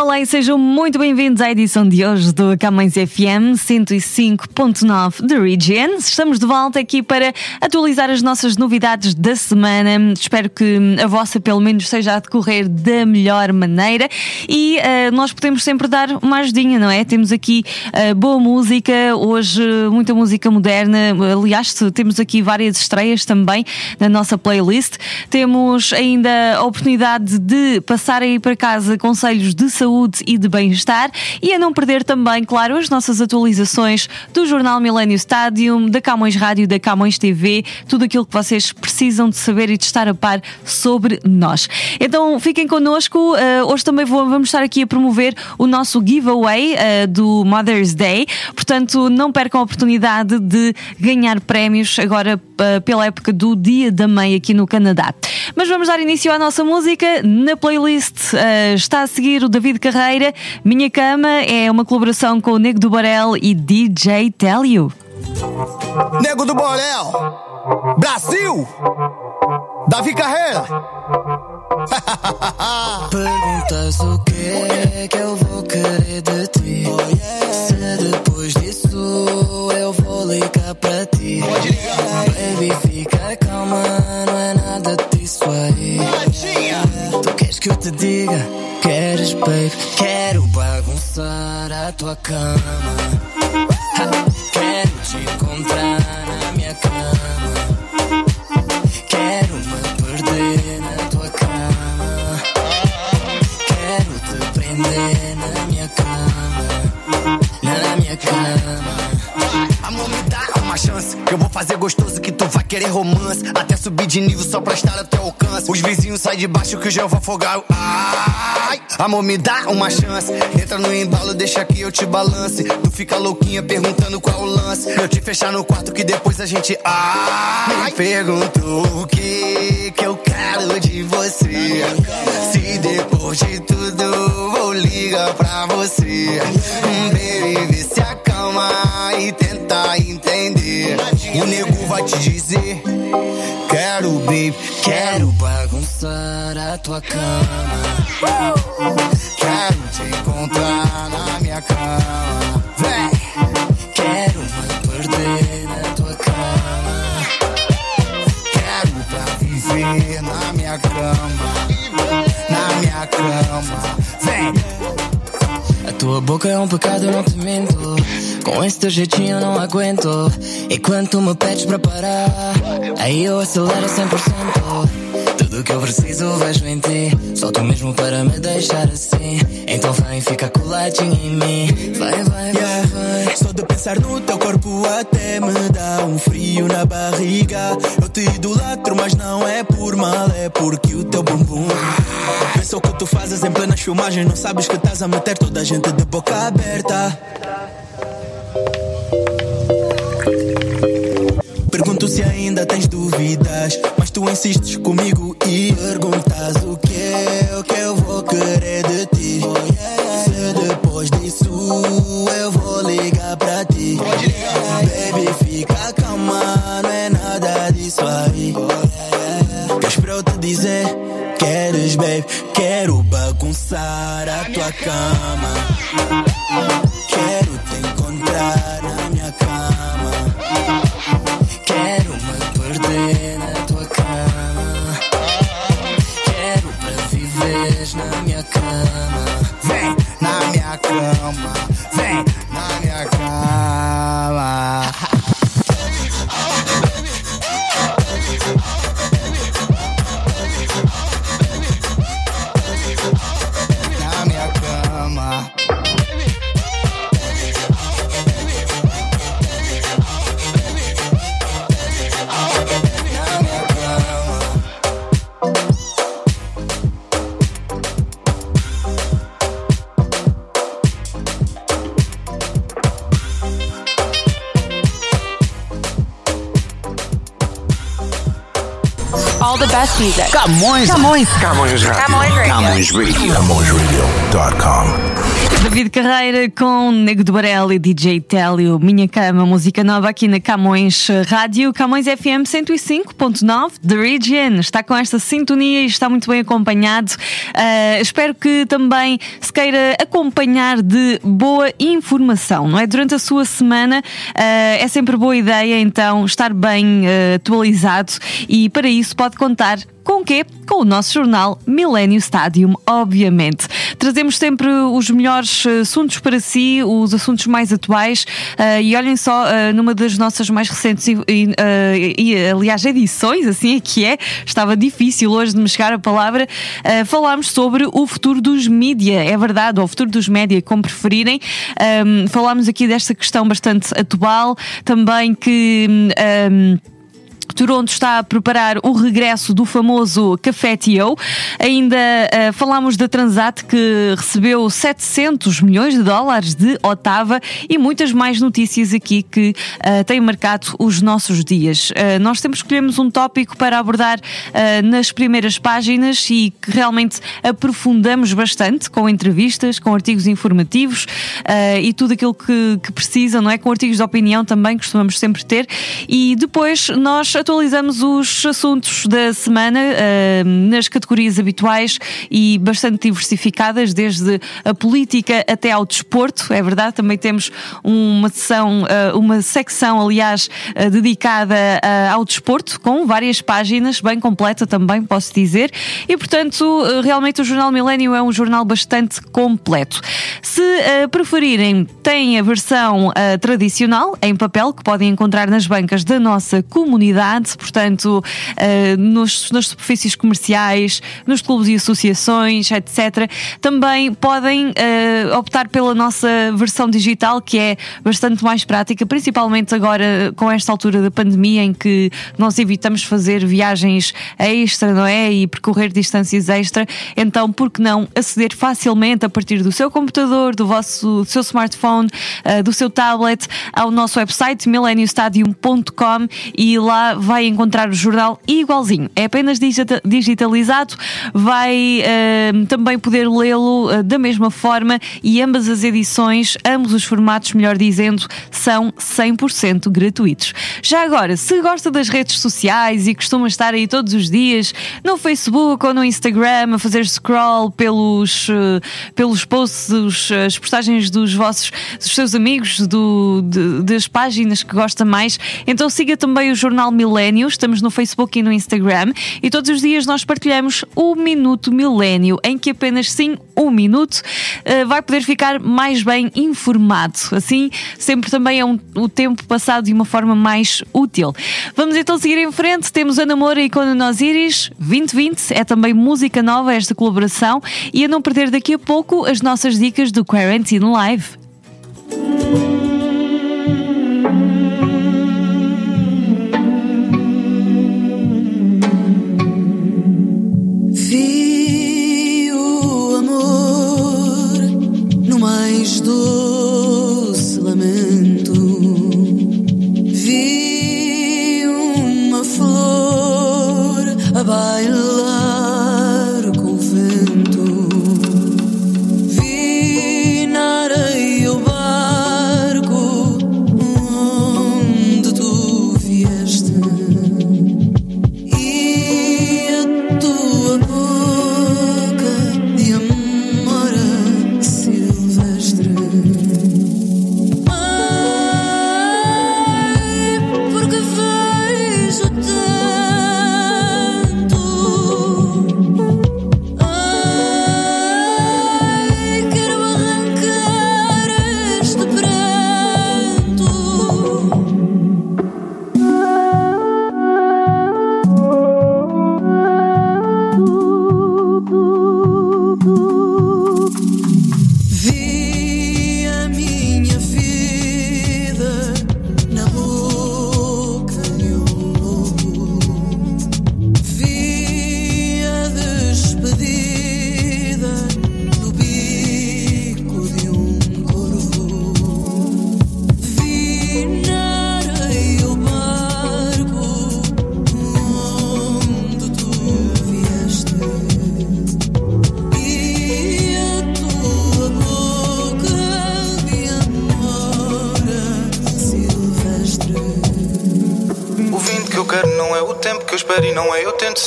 Olá e sejam muito bem-vindos à edição de hoje do Camões FM 105.9 The Region. Estamos de volta aqui para atualizar as nossas novidades da semana. Espero que a vossa, pelo menos, esteja a decorrer da melhor maneira e uh, nós podemos sempre dar uma ajudinha, não é? Temos aqui uh, boa música, hoje muita música moderna. Aliás, temos aqui várias estreias também na nossa playlist. Temos ainda a oportunidade de passar aí para casa conselhos de saúde saúde e de bem-estar e a não perder também, claro, as nossas atualizações do Jornal Millennium Stadium, da Camões Rádio, da Camões TV, tudo aquilo que vocês precisam de saber e de estar a par sobre nós. Então fiquem connosco, uh, hoje também vou, vamos estar aqui a promover o nosso giveaway uh, do Mother's Day, portanto não percam a oportunidade de ganhar prémios agora uh, pela época do Dia da Mãe aqui no Canadá. Mas vamos dar início à nossa música. Na playlist está a seguir o David Carreira. Minha Cama é uma colaboração com o Nego do Borel e DJ Télio. Nego do Borel, Brasil, Davi Carreira. Perguntas o que que eu vou querer de ti. Se depois disso eu vou ligar para ti. Baby, fica calma, não é nada disso aí. Tu queres que eu te diga? Queres, baby? Quero bagunçar a tua cama. Quero te encontrar na minha cama. Quero me perder na tua cama. Quero te prender na minha cama. Na minha cama. Amor, me dá uma chance. que Eu vou fazer gostoso que querer romance. Até subir de nível só pra estar teu alcance. Os vizinhos saem de baixo que eu já vou afogar. Ai, amor, me dá uma chance. Entra no embalo, deixa que eu te balance. Tu fica louquinha perguntando qual o lance. Eu te fechar no quarto que depois a gente. Ai, pergunto o que que eu quero de você. Se depois de tudo vou ligar pra você. Baby, se acalma e tenta entender. O nego vai te dizer: Quero, baby, Quero bagunçar a tua cama. quero te encontrar na minha cama. Vem, Quero me perder na tua cama. quero pra viver na minha cama. Na minha cama. Vem, A tua boca é um pecado, eu não te minto. Com esse teu jeitinho eu não aguento. E quando tu me pedes para parar, aí eu acelero 100%. Tudo que eu preciso vejo em ti. Só tu mesmo para me deixar assim. Então vem, fica coladinho em mim. Vai, vai, vai, vai. Só de pensar no teu corpo até me dá um frio na barriga. Eu te idolatro, mas não é por mal, é porque o teu bumbum. Pensa o que tu fazes em plenas filmagens, não sabes que estás a meter toda a gente de boca aberta. Pergunto se ainda tens dúvidas, mas tu insistes comigo e perguntas o que, o que eu vou querer de ti. Se depois disso eu vou ligar pra ti. Baby, fica calma, não é nada disso aí. Queres pra eu te dizer? Queres, baby? Quero bagunçar a tua cama. Best music. Camões. Camões. Camões Radio. Camões Radio. Camões Radio. CamõesRadio.com. David Carreira com Nego do Barel e DJ Télio, Minha Cama, música nova aqui na Camões Rádio, Camões FM 105.9, The Region. Está com esta sintonia e está muito bem acompanhado. Uh, espero que também se queira acompanhar de boa informação, não é? Durante a sua semana uh, é sempre boa ideia então estar bem uh, atualizado e para isso pode contar com o quê? Com o nosso jornal Millennium Stadium, obviamente. Trazemos sempre os melhores eh, assuntos para si, os assuntos mais atuais uh, e olhem só, uh, numa das nossas mais recentes e, uh, e, aliás, edições, assim é que é, estava difícil hoje de me chegar a palavra, falámos sobre o futuro dos mídia, é verdade, ou o futuro dos média, como preferirem. Um, falámos aqui desta questão bastante atual, também que. Um, Toronto está a preparar o regresso do famoso Café Tio. Ainda uh, falamos da Transat que recebeu 700 milhões de dólares de Otava e muitas mais notícias aqui que uh, têm marcado os nossos dias. Uh, nós sempre escolhemos um tópico para abordar nas primeiras páginas e que realmente aprofundamos bastante com entrevistas, com artigos informativos e tudo aquilo que, que não é? Com artigos de opinião também costumamos sempre ter. E depois nós atualizamos os assuntos da semana uh, nas categorias habituais e bastante diversificadas, desde a política até ao desporto. É verdade, também temos uma sessão, uh, uma secção, aliás, uh, dedicada ao desporto, com várias páginas, bem completa também, posso dizer. E, portanto, realmente o Jornal Milênio é um jornal bastante completo. Se preferirem, tem a versão tradicional em papel que podem encontrar nas bancas da nossa comunidade portanto, uh, nos, nas superfícies comerciais, nos clubes e associações, etc. Também podem uh, optar pela nossa versão digital, que é bastante mais prática, principalmente agora com esta altura da pandemia em que nós evitamos fazer viagens extra, não é? E percorrer distâncias extra. Então, por que não aceder facilmente a partir do seu computador, do vosso do seu smartphone, uh, do seu tablet, ao nosso website millenniumstadium.com e lá vai encontrar o jornal igualzinho. É apenas digitalizado, vai uh, também poder lê-lo uh, da mesma forma e ambas as edições, ambos os formatos, melhor dizendo, são 100% gratuitos. Já agora, se gosta das redes sociais e costuma estar aí todos os dias no Facebook ou no Instagram a fazer scroll pelos, uh, pelos posts, os, as postagens dos vossos, dos seus amigos, do, de, das páginas que gosta mais, então siga também o Jornal Milênio Milênio. Estamos no Facebook e no Instagram e todos os dias nós partilhamos o Minuto Milênio, em que apenas sim um minuto uh, vai poder ficar mais bem informado. Assim, sempre também é um, o tempo passado de uma forma mais útil. Vamos então seguir em frente. Temos a Namora e Quando Nós Iris 2020. É também música nova esta colaboração e a não perder daqui a pouco as nossas dicas do Quarantine Live.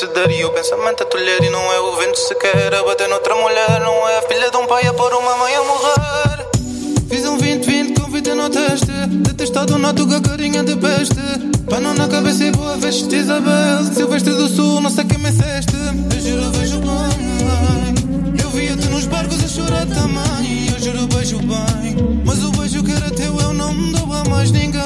Não é eu tento ceder. E o pensamento a tolher e não é o vento sequer a bater noutra mulher. Não é a filha de um pai a pôr uma mãe a morrer. Fiz um 20-20 com fita no teste. Detestado noto com a carinha de peste. Pano na cabeça e boa veste Isabel. Silvestre do Sul, não sei quem me ceste. Eu juro, vejo bem. Eu via-te nos barcos a chorar também. Eu juro, beijo bem. Mas o beijo que era teu eu não me dou a mais ninguém.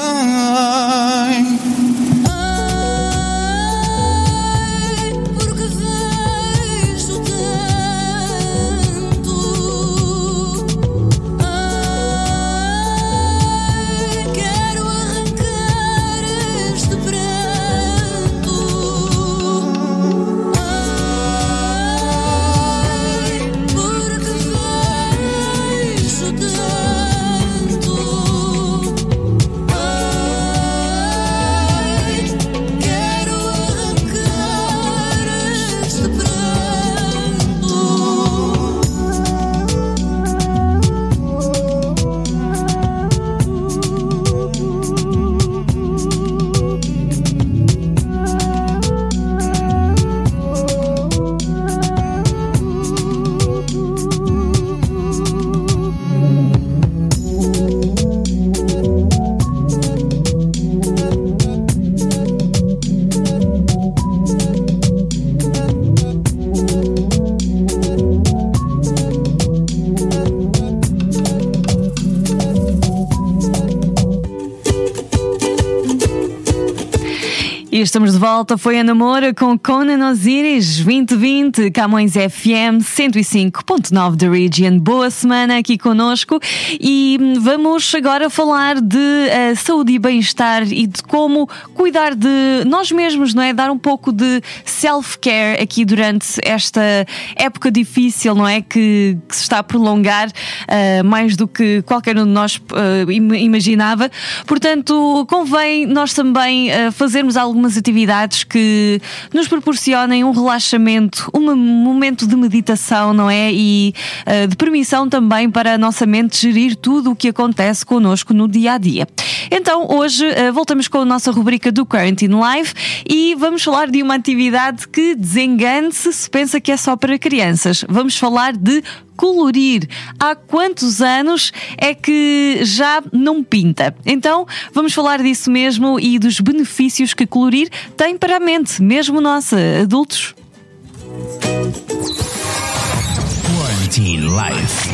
Estamos de volta, foi a namora com Conan Osiris 2020, Camões FM 105.9 da Region. Boa semana aqui conosco e vamos agora falar de eh, saúde e bem-estar e de como cuidar de nós mesmos, não é? Dar um pouco de self-care aqui durante esta época difícil, não é? Que, que se está a prolongar eh, mais do que qualquer um de nós im- imaginava. Portanto, convém nós também fazermos algumas atividades que nos proporcionem um relaxamento, um momento de meditação, não é? E eh, de permissão também para a nossa mente gerir tudo o que acontece connosco no dia a dia. Então, hoje eh, voltamos com a nossa rubrica do Quarantine Live e vamos falar de uma atividade que desengane-se se pensa que é só para crianças. Vamos falar de colorir. Há quantos anos é que já não pinta? Então, vamos falar disso mesmo e dos benefícios que colorir tem para a mente, mesmo nossa, adultos. Quarantine Life.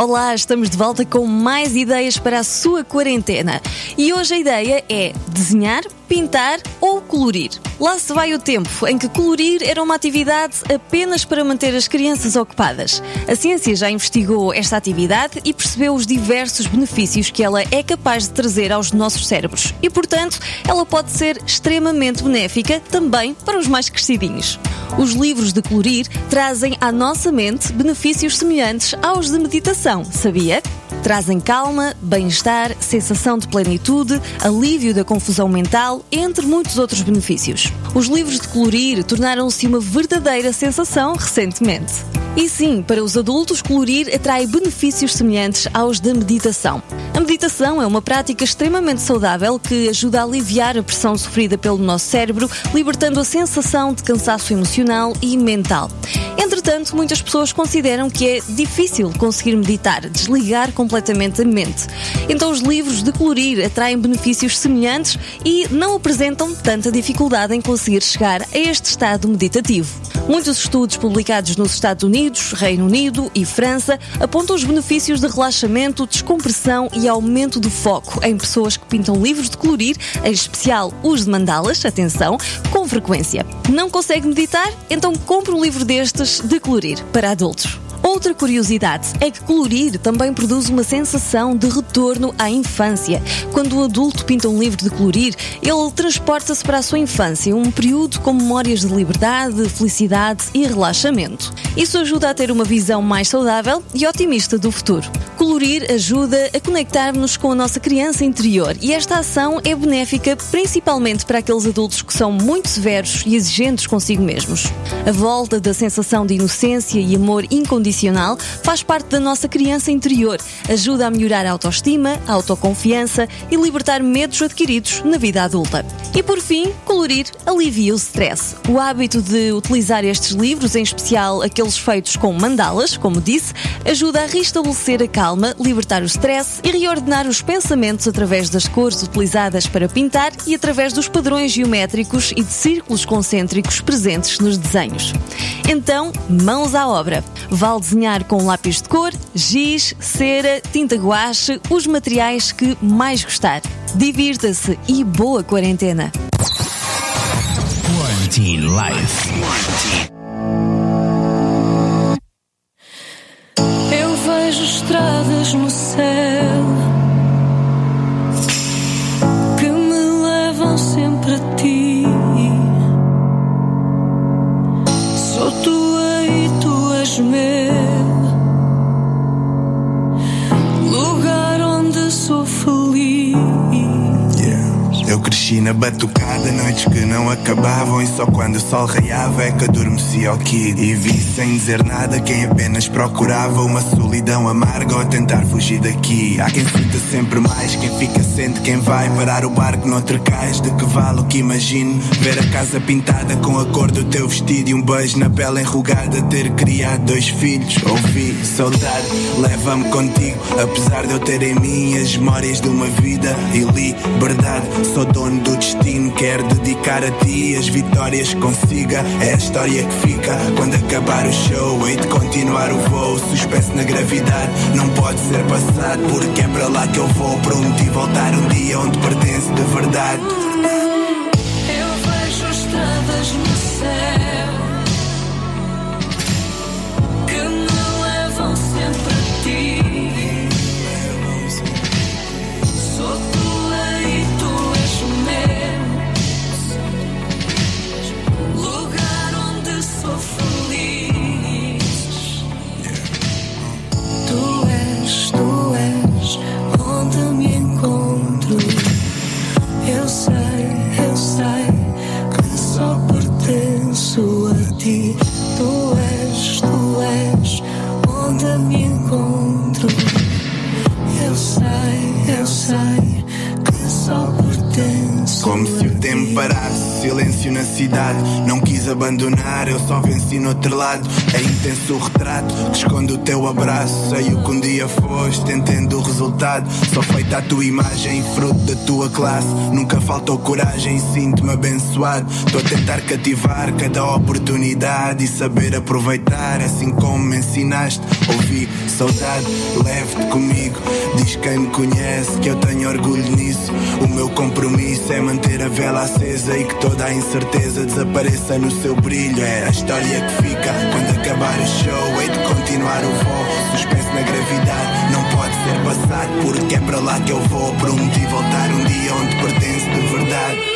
Olá, estamos de volta com mais ideias para a sua quarentena. E hoje a ideia é desenhar, pintar ou colorir. Lá se vai o tempo em que colorir era uma atividade apenas para manter as crianças ocupadas. A ciência já investigou esta atividade e percebeu os diversos benefícios que ela é capaz de trazer aos nossos cérebros. E, portanto, ela pode ser extremamente benéfica também para os mais crescidinhos. Os livros de colorir trazem à nossa mente benefícios semelhantes aos de meditação, sabia? Trazem calma, bem-estar, sensação de plenitude, alívio da confusão mental, entre muitos outros benefícios. Os livros de colorir tornaram-se uma verdadeira sensação recentemente. E sim, para os adultos, colorir atrai benefícios semelhantes aos da meditação. A meditação é uma prática extremamente saudável que ajuda a aliviar a pressão sofrida pelo nosso cérebro, libertando a sensação de cansaço emocional e mental. Entretanto, muitas pessoas consideram que é difícil conseguir meditar, desligar completamente a mente. Então, os livros de colorir atraem benefícios semelhantes e não apresentam tanta dificuldade em conseguir chegar a este estado meditativo. Muitos estudos publicados nos Estados Unidos, Reino Unido e França apontam os benefícios de relaxamento, descompressão e aumento do foco em pessoas que pintam livros de colorir, em especial os de mandalas, atenção, com frequência. Não consegue meditar? Então compre um livro destes de colorir para adultos. Outra curiosidade é que colorir também produz uma sensação de retorno à infância. Quando o adulto pinta um livro de colorir, ele transporta-se para a sua infância, um período com memórias de liberdade, felicidade e relaxamento. Isso ajuda a ter uma visão mais saudável e otimista do futuro. Colorir ajuda a conectar-nos com a nossa criança interior e esta ação é benéfica principalmente para aqueles adultos que são muito severos e exigentes consigo mesmos. A volta da sensação de inocência e amor incondicional profissional faz parte da nossa criança interior, ajuda a melhorar a autoestima, a autoconfiança e libertar medos adquiridos na vida adulta. E por fim, colorir alivia o stress. O hábito de utilizar estes livros, em especial aqueles feitos com mandalas, como disse, ajuda a restabelecer a calma, libertar o stress e reordenar os pensamentos através das cores utilizadas para pintar e através dos padrões geométricos e de círculos concêntricos presentes nos desenhos. Então, mãos à obra. Vale desenhar com lápis de cor, giz, cera, tinta guache, os materiais que mais gostar. Divirta-se e boa quarentena! Quarantine Life. Eu vejo estradas no céu Eu cresci na batucada, noites que não acabavam E só quando o sol raiava é que adormecia o kid. E vi sem dizer nada quem apenas procurava Uma solidão amarga ou tentar fugir daqui. Há quem sinta sempre mais, quem fica sente quem vai Parar o barco noutro cais, de que vale o que imagino Ver a casa pintada com a cor do teu vestido E um beijo na pele enrugada, ter criado dois filhos Ouvi saudade, leva-me contigo. Apesar de eu ter em mim as memórias de uma vida e liberdade Sou dono do destino, quero dedicar a ti as vitórias que consiga. É a história que fica. Quando acabar o show Hei de continuar o voo, suspenso na gravidade Não pode ser passado, porque é para lá que eu vou. Prometi voltar um dia onde pertence de verdade. Eu vejo estradas no céu Como se o tempo parasse, silêncio na cidade. Não quis abandonar, eu só venci no outro lado. É intenso o retrato que esconde o teu abraço. Sei o que um dia foste, entendo o resultado. Só feita a tua imagem, fruto da tua classe. Nunca faltou coragem, sinto-me abençoado. Estou a tentar cativar cada oportunidade e saber aproveitar, assim como me ensinaste. Ouvi saudade, leve-te comigo. Diz quem me conhece que eu tenho orgulho nisso. O meu compromisso é manter a vela acesa e que toda a incerteza desapareça no seu brilho. É a história que fica quando acabar o show. Hei de continuar o voo, suspenso na gravidade. Não pode ser passado, porque é para lá que eu vou. Prometi voltar um dia onde pertence de verdade.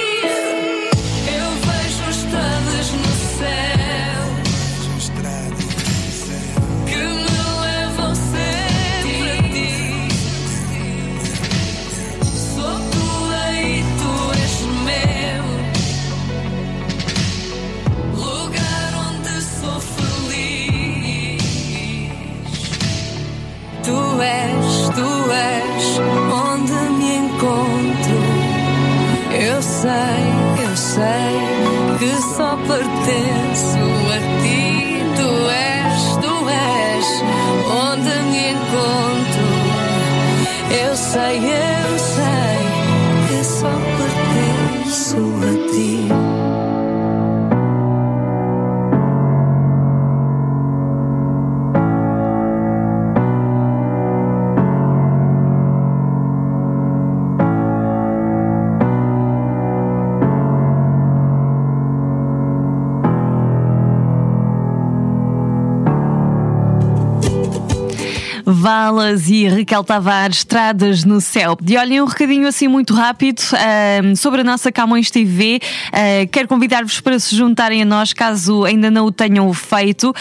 Valas e Raquel Tavares, Estradas no Céu. De olhem um recadinho assim muito rápido uh, sobre a nossa Camões TV. Uh, quero convidar-vos para se juntarem a nós, caso ainda não o tenham feito, uh,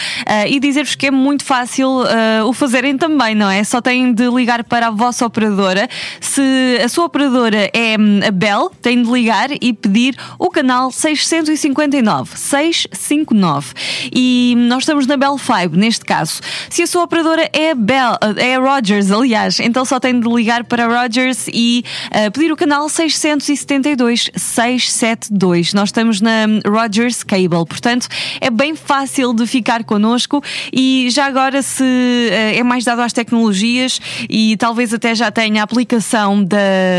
e dizer-vos que é muito fácil o fazerem também, não é? Só têm de ligar para a vossa operadora. Se a sua operadora é hum, a Bell, têm de ligar e pedir o canal 659. 659. E nós estamos na Bell 5, neste caso. Se a sua operadora é a Bell, é a Rogers, aliás, então só tem de ligar para Rogers e uh, pedir o canal 672 672. Nós estamos na Rogers Cable, portanto é bem fácil de ficar connosco e já agora se uh, é mais dado às tecnologias e talvez até já tenha a aplicação da,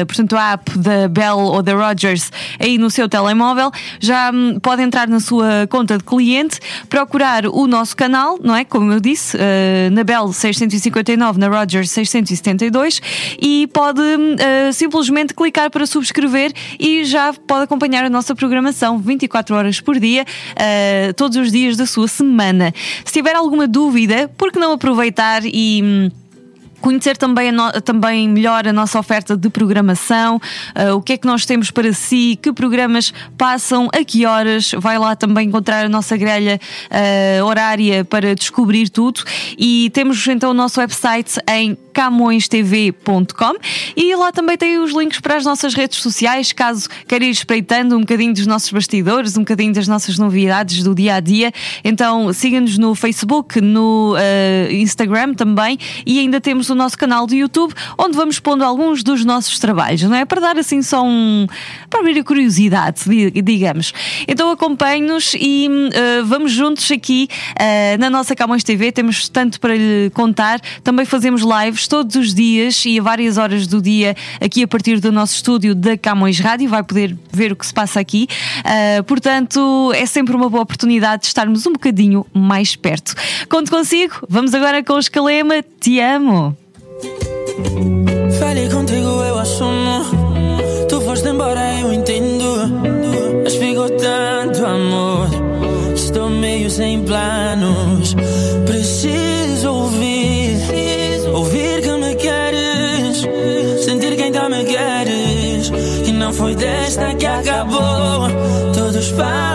portanto, a app da Bell ou da Rogers aí no seu telemóvel, já um, pode entrar na sua conta de cliente, procurar o nosso canal, não é? Como eu disse, uh, na Bell 659, na Rogers 672 e pode uh, simplesmente clicar para subscrever e já pode acompanhar a nossa programação 24 horas por dia, uh, todos os dias da sua semana. Se tiver alguma dúvida, por que não aproveitar e. Conhecer também, no, também melhor a nossa oferta de programação, uh, o que é que nós temos para si, que programas passam, a que horas. Vai lá também encontrar a nossa grelha uh, horária para descobrir tudo. E temos então o nosso website em camõestv.com e lá também tem os links para as nossas redes sociais, caso queira ir espreitando um bocadinho dos nossos bastidores, um bocadinho das nossas novidades do dia a dia. Então siga-nos no Facebook, no uh, Instagram também e ainda temos o nosso canal do YouTube onde vamos pondo alguns dos nossos trabalhos, não é? Para dar assim só um. para abrir a curiosidade, digamos. Então acompanhe-nos e uh, vamos juntos aqui uh, na nossa Camões TV, temos tanto para lhe contar, também fazemos lives todos os dias e a várias horas do dia aqui a partir do nosso estúdio da Camões Rádio. Vai poder ver o que se passa aqui. Uh, portanto, é sempre uma boa oportunidade de estarmos um bocadinho mais perto. Conto consigo. Vamos agora com o Escalema. Te amo. Falei contigo, eu assumo. Tu foste embora, eu entendo. Mas ficou tanto amor. Estou meio sem planos. Preciso ouvir. Ouvir que me queres. Sentir que ainda me queres. Que não foi desta que acabou. Todos falam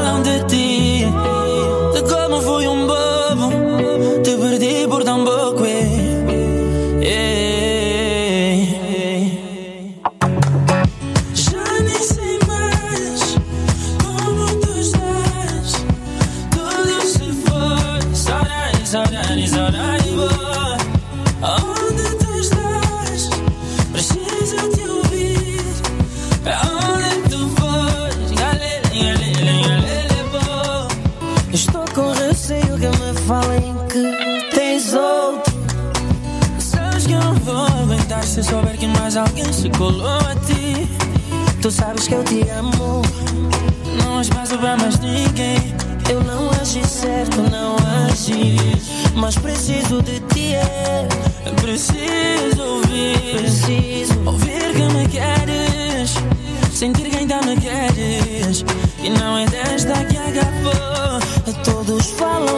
colou a ti. Tu sabes que eu te amo. Não há espaço pra mais ninguém. Eu não agi certo, não agi. Mas preciso de ti, é. Preciso ouvir. Preciso ouvir que me queres. Sentir que ainda me queres. E não é desta que acabou. Todos falam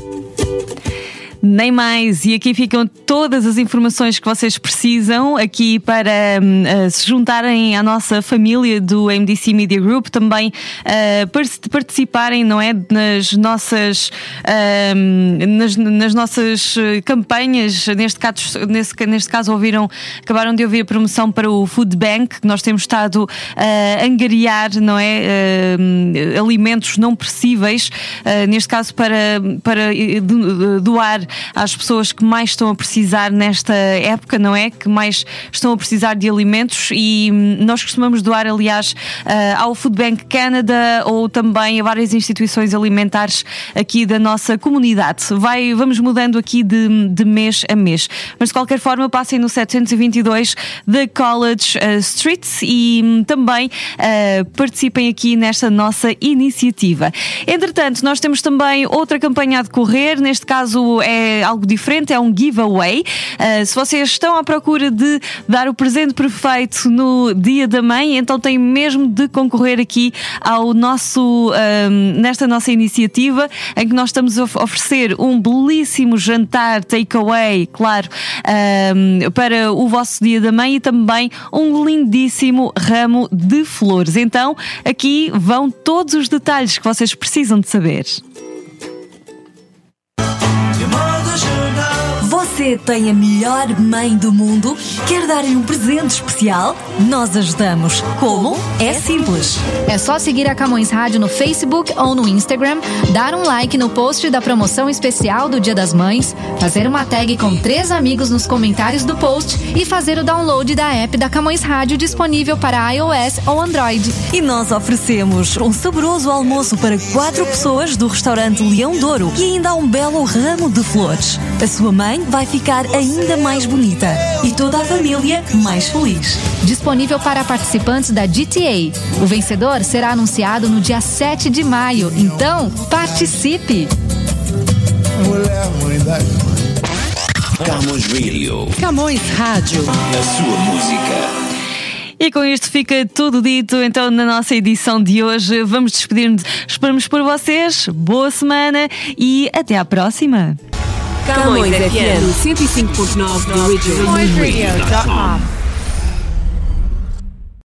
Nem mais. E aqui ficam todas as informações que vocês precisam aqui para eh, se juntarem à nossa família do MDC Media Group, também par- participarem, não é, nas nossas hum, nas, nas nossas eh, campanhas. Neste caso, nesse- neste caso ouviram, acabaram de ouvir a promoção para o Food Bank, que nós temos estado a angariar, não é, hum, alimentos não perecíveis, neste caso para para do- doar às pessoas que mais estão a precisar nesta época, não é? Que mais estão a precisar de alimentos e hum, nós costumamos doar, aliás, ah, ao Food Bank Canada ou também a várias instituições alimentares aqui da nossa comunidade. Vai, vamos mudando aqui de, de mês a mês. Mas de qualquer forma, passem no 722 da College ah, Street e hum, também ah, participem aqui nesta nossa iniciativa. Entretanto, nós temos também outra campanha a decorrer, neste caso é algo diferente, é um giveaway. Uh, se vocês estão à procura de dar o presente perfeito no Dia da Mãe, então têm mesmo de concorrer aqui ao nosso, nesta nossa iniciativa, em que nós estamos a of- oferecer um belíssimo jantar takeaway, claro, para o vosso Dia da Mãe e também um lindíssimo ramo de flores. Então, aqui vão todos os detalhes que vocês precisam de saber. Você tem a melhor mãe do mundo? Quer dar-lhe um presente especial? Nós ajudamos. Como? É simples. É só seguir a Camões Rádio no Facebook ou no Instagram, dar um like no post da promoção especial do Dia das Mães, fazer uma tag com três amigos nos comentários do post e fazer o download da app da Camões Rádio disponível para iOS ou Android. E nós oferecemos um saboroso almoço para quatro pessoas do restaurante Leão Douro e ainda há um belo ramo de flores. A sua mãe vai ficar ainda mais bonita e toda a família mais feliz. Disponível para participantes da GTA. O vencedor será anunciado no dia 7 de maio, então participe! Camões Radio. Camões Rádio. A sua música. E com isto fica tudo dito. Então, na nossa edição de hoje, vamos despedir-nos. Esperamos por vocês. Boa semana e até à próxima. Camões FM 105.9 The. Radio.com.